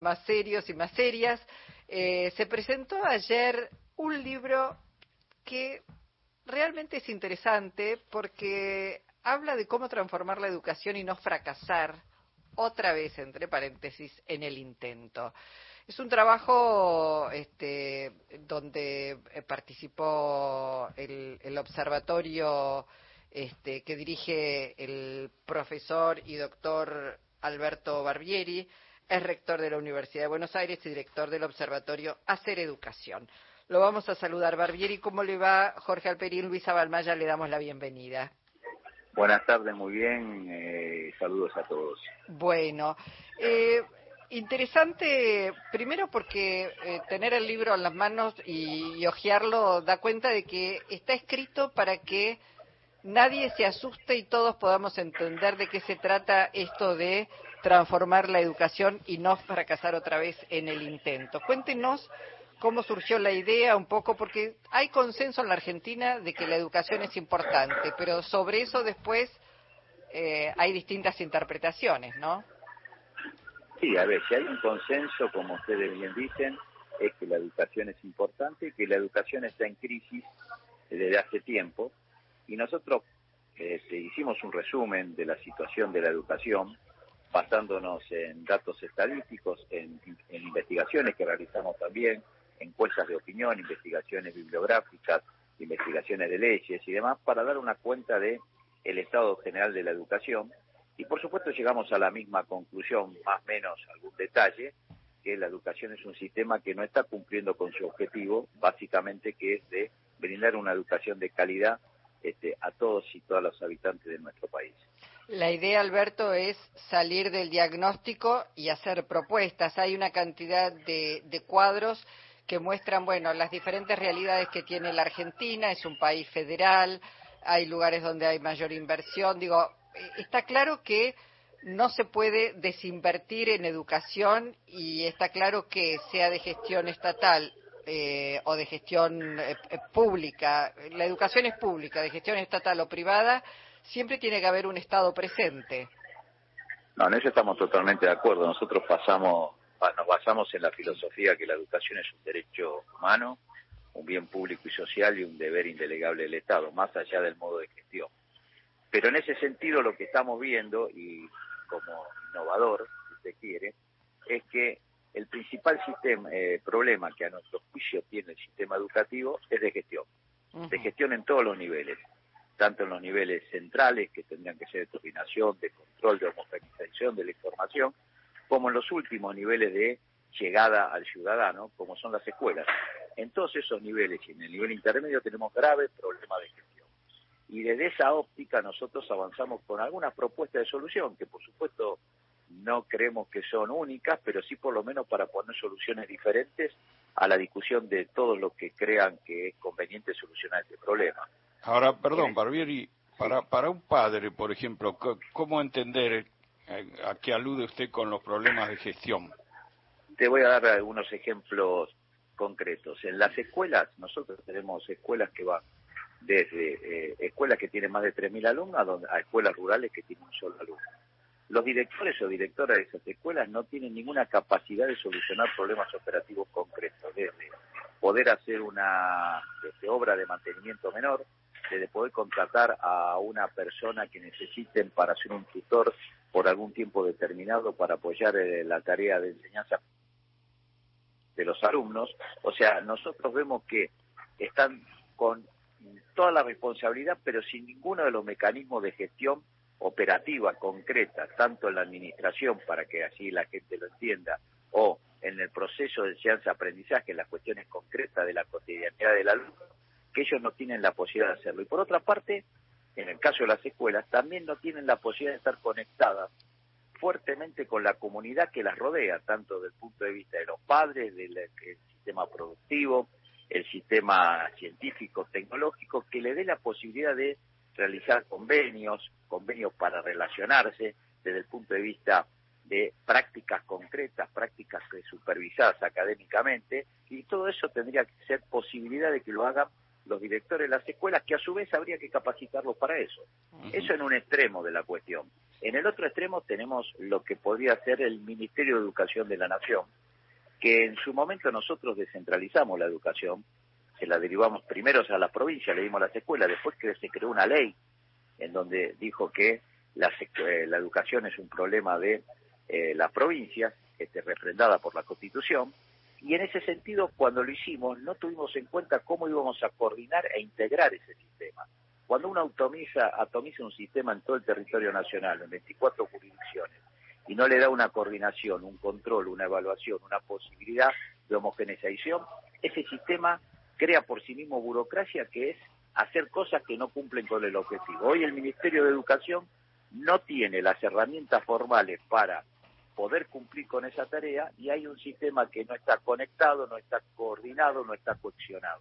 más serios y más serias. Eh, se presentó ayer un libro que realmente es interesante porque habla de cómo transformar la educación y no fracasar otra vez, entre paréntesis, en el intento. Es un trabajo este, donde eh, participó el, el observatorio este, que dirige el profesor y doctor Alberto Barbieri, es rector de la Universidad de Buenos Aires y director del Observatorio Hacer Educación. Lo vamos a saludar. Barbieri, ¿cómo le va? Jorge Alperín, Luisa Balmaya, le damos la bienvenida. Buenas tardes, muy bien. Eh, saludos a todos. Bueno, eh, interesante, primero porque eh, tener el libro en las manos y, y hojearlo da cuenta de que está escrito para que nadie se asuste y todos podamos entender de qué se trata esto de transformar la educación y no fracasar otra vez en el intento. Cuéntenos cómo surgió la idea un poco, porque hay consenso en la Argentina de que la educación es importante, pero sobre eso después eh, hay distintas interpretaciones, ¿no? Sí, a ver, si hay un consenso, como ustedes bien dicen, es que la educación es importante, que la educación está en crisis desde hace tiempo, y nosotros este, hicimos un resumen de la situación de la educación basándonos en datos estadísticos, en, investigaciones que realizamos también, encuestas de opinión, investigaciones bibliográficas, investigaciones de leyes y demás, para dar una cuenta de el estado general de la educación. Y por supuesto llegamos a la misma conclusión, más o menos algún detalle, que la educación es un sistema que no está cumpliendo con su objetivo, básicamente que es de brindar una educación de calidad este, a todos y todas los habitantes de nuestro país. La idea, Alberto, es salir del diagnóstico y hacer propuestas. Hay una cantidad de, de cuadros que muestran, bueno, las diferentes realidades que tiene la Argentina. Es un país federal, hay lugares donde hay mayor inversión. Digo, está claro que no se puede desinvertir en educación y está claro que sea de gestión estatal eh, o de gestión eh, eh, pública, la educación es pública, de gestión estatal o privada, siempre tiene que haber un Estado presente. No, en eso estamos totalmente de acuerdo. Nosotros pasamos, nos basamos en la filosofía que la educación es un derecho humano, un bien público y social y un deber indelegable del Estado, más allá del modo de gestión. Pero en ese sentido lo que estamos viendo, y como innovador, si se quiere, es que el principal sistema, eh, problema que a nuestro juicio tiene el sistema educativo es de gestión, de gestión en todos los niveles, tanto en los niveles centrales, que tendrían que ser de coordinación, de control, de homogenización de la información, como en los últimos niveles de llegada al ciudadano, como son las escuelas. En todos esos niveles y en el nivel intermedio tenemos graves problemas de gestión. Y desde esa óptica nosotros avanzamos con algunas propuestas de solución, que por supuesto no creemos que son únicas, pero sí por lo menos para poner soluciones diferentes a la discusión de todos los que crean que es conveniente solucionar este problema. Ahora, perdón, Barbieri, para, para un padre, por ejemplo, ¿cómo entender eh, a qué alude usted con los problemas de gestión? Te voy a dar algunos ejemplos concretos. En las escuelas, nosotros tenemos escuelas que van desde eh, escuelas que tienen más de 3.000 alumnos a escuelas rurales que tienen un solo alumno los directores o directoras de esas escuelas no tienen ninguna capacidad de solucionar problemas operativos concretos, desde poder hacer una obra de mantenimiento menor, desde poder contratar a una persona que necesiten para ser un tutor por algún tiempo determinado para apoyar eh, la tarea de enseñanza de los alumnos. O sea, nosotros vemos que están con toda la responsabilidad, pero sin ninguno de los mecanismos de gestión operativa, concreta, tanto en la administración, para que así la gente lo entienda, o en el proceso de enseñanza-aprendizaje, en las cuestiones concretas de la cotidianidad del alumno, que ellos no tienen la posibilidad de hacerlo. Y por otra parte, en el caso de las escuelas, también no tienen la posibilidad de estar conectadas fuertemente con la comunidad que las rodea, tanto desde el punto de vista de los padres, del sistema productivo, el sistema científico, tecnológico, que le dé la posibilidad de realizar convenios, convenios para relacionarse desde el punto de vista de prácticas concretas, prácticas supervisadas académicamente, y todo eso tendría que ser posibilidad de que lo hagan los directores de las escuelas, que a su vez habría que capacitarlos para eso. Eso en un extremo de la cuestión. En el otro extremo tenemos lo que podría ser el Ministerio de Educación de la Nación, que en su momento nosotros descentralizamos la educación, se la derivamos primero a la provincia, le dimos las escuelas, después que se creó una ley en donde dijo que la, eh, la educación es un problema de eh, la provincia, este, refrendada por la Constitución, y en ese sentido, cuando lo hicimos, no tuvimos en cuenta cómo íbamos a coordinar e integrar ese sistema. Cuando uno atomiza, atomiza un sistema en todo el territorio nacional, en 24 jurisdicciones, y no le da una coordinación, un control, una evaluación, una posibilidad de homogeneización, ese sistema crea por sí mismo burocracia que es hacer cosas que no cumplen con el objetivo. Hoy el Ministerio de Educación no tiene las herramientas formales para poder cumplir con esa tarea y hay un sistema que no está conectado, no está coordinado, no está coaccionado.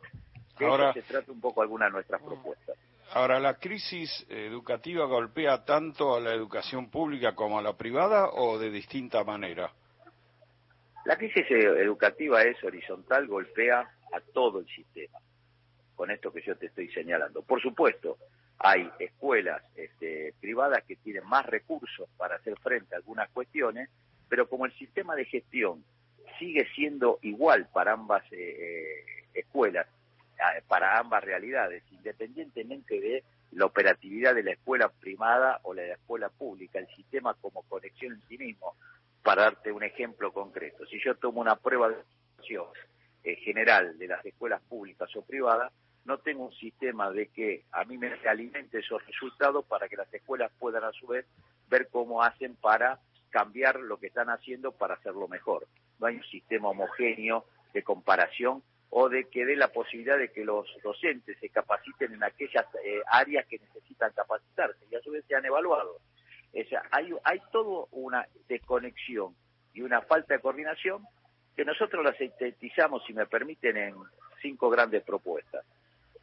De ahora, eso se trata un poco algunas de nuestras propuestas. Ahora, ¿la crisis educativa golpea tanto a la educación pública como a la privada o de distinta manera? La crisis educativa es horizontal, golpea a todo el sistema, con esto que yo te estoy señalando. Por supuesto, hay escuelas este, privadas que tienen más recursos para hacer frente a algunas cuestiones, pero como el sistema de gestión sigue siendo igual para ambas eh, eh, escuelas, para ambas realidades, independientemente de la operatividad de la escuela privada o la de la escuela pública, el sistema como conexión en sí mismo. Para darte un ejemplo concreto, si yo tomo una prueba de eh, general de las escuelas públicas o privadas, no tengo un sistema de que a mí me alimente esos resultados para que las escuelas puedan a su vez ver cómo hacen para cambiar lo que están haciendo para hacerlo mejor. No hay un sistema homogéneo de comparación o de que dé la posibilidad de que los docentes se capaciten en aquellas eh, áreas que necesitan capacitarse y a su vez sean evaluados. O sea, hay, hay toda una desconexión y una falta de coordinación que nosotros la sintetizamos, si me permiten, en cinco grandes propuestas.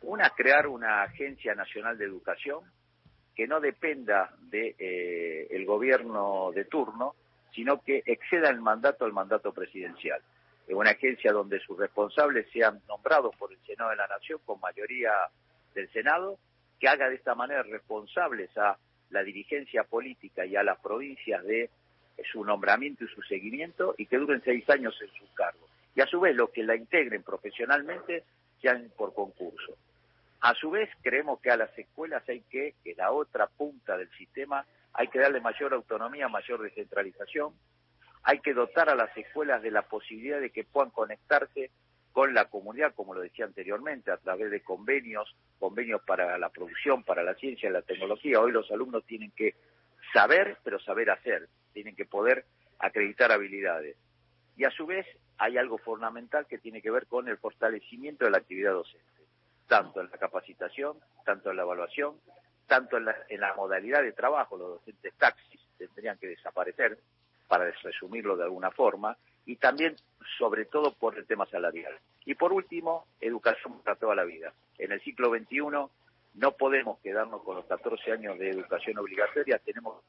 Una, crear una agencia nacional de educación que no dependa del de, eh, gobierno de turno, sino que exceda el mandato al mandato presidencial. Es una agencia donde sus responsables sean nombrados por el Senado de la Nación con mayoría del Senado, que haga de esta manera responsables a la dirigencia política y a las provincias de su nombramiento y su seguimiento y que duren seis años en su cargo. Y a su vez, los que la integren profesionalmente sean por concurso. A su vez, creemos que a las escuelas hay que, que la otra punta del sistema, hay que darle mayor autonomía, mayor descentralización, hay que dotar a las escuelas de la posibilidad de que puedan conectarse con la comunidad, como lo decía anteriormente, a través de convenios, convenios para la producción, para la ciencia y la tecnología. Hoy los alumnos tienen que saber, pero saber hacer, tienen que poder acreditar habilidades. Y a su vez hay algo fundamental que tiene que ver con el fortalecimiento de la actividad docente tanto en la capacitación, tanto en la evaluación, tanto en la, modalidad de trabajo, los docentes taxis tendrían que desaparecer, para resumirlo de alguna forma, y también, sobre todo, por el tema salarial. Y por último, educación para toda la vida. En el siglo XXI no podemos quedarnos con los 14 años de educación obligatoria, tenemos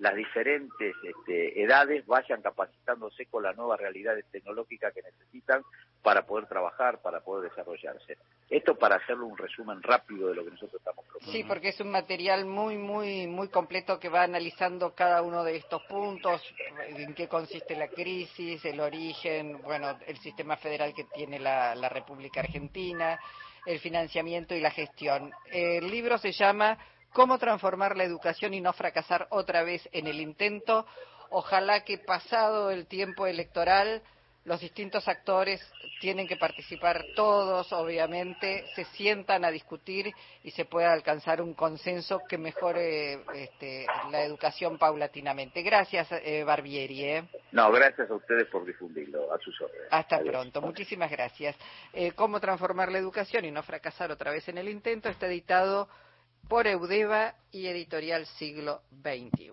las diferentes este, edades vayan capacitándose con las nuevas realidades tecnológicas que necesitan para poder trabajar, para poder desarrollarse. Esto para hacerlo un resumen rápido de lo que nosotros estamos proponiendo. Sí, porque es un material muy, muy, muy completo que va analizando cada uno de estos puntos, en qué consiste la crisis, el origen, bueno, el sistema federal que tiene la, la República Argentina, el financiamiento y la gestión. El libro se llama cómo transformar la educación y no fracasar otra vez en el intento. Ojalá que pasado el tiempo electoral los distintos actores tienen que participar todos, obviamente, se sientan a discutir y se pueda alcanzar un consenso que mejore este, la educación paulatinamente. Gracias, eh, Barbieri. ¿eh? No, gracias a ustedes por difundirlo, a sus órdenes. Hasta pronto, muchísimas gracias. Eh, Cómo transformar la educación y no fracasar otra vez en el intento está editado por Eudeva y Editorial Siglo XXI.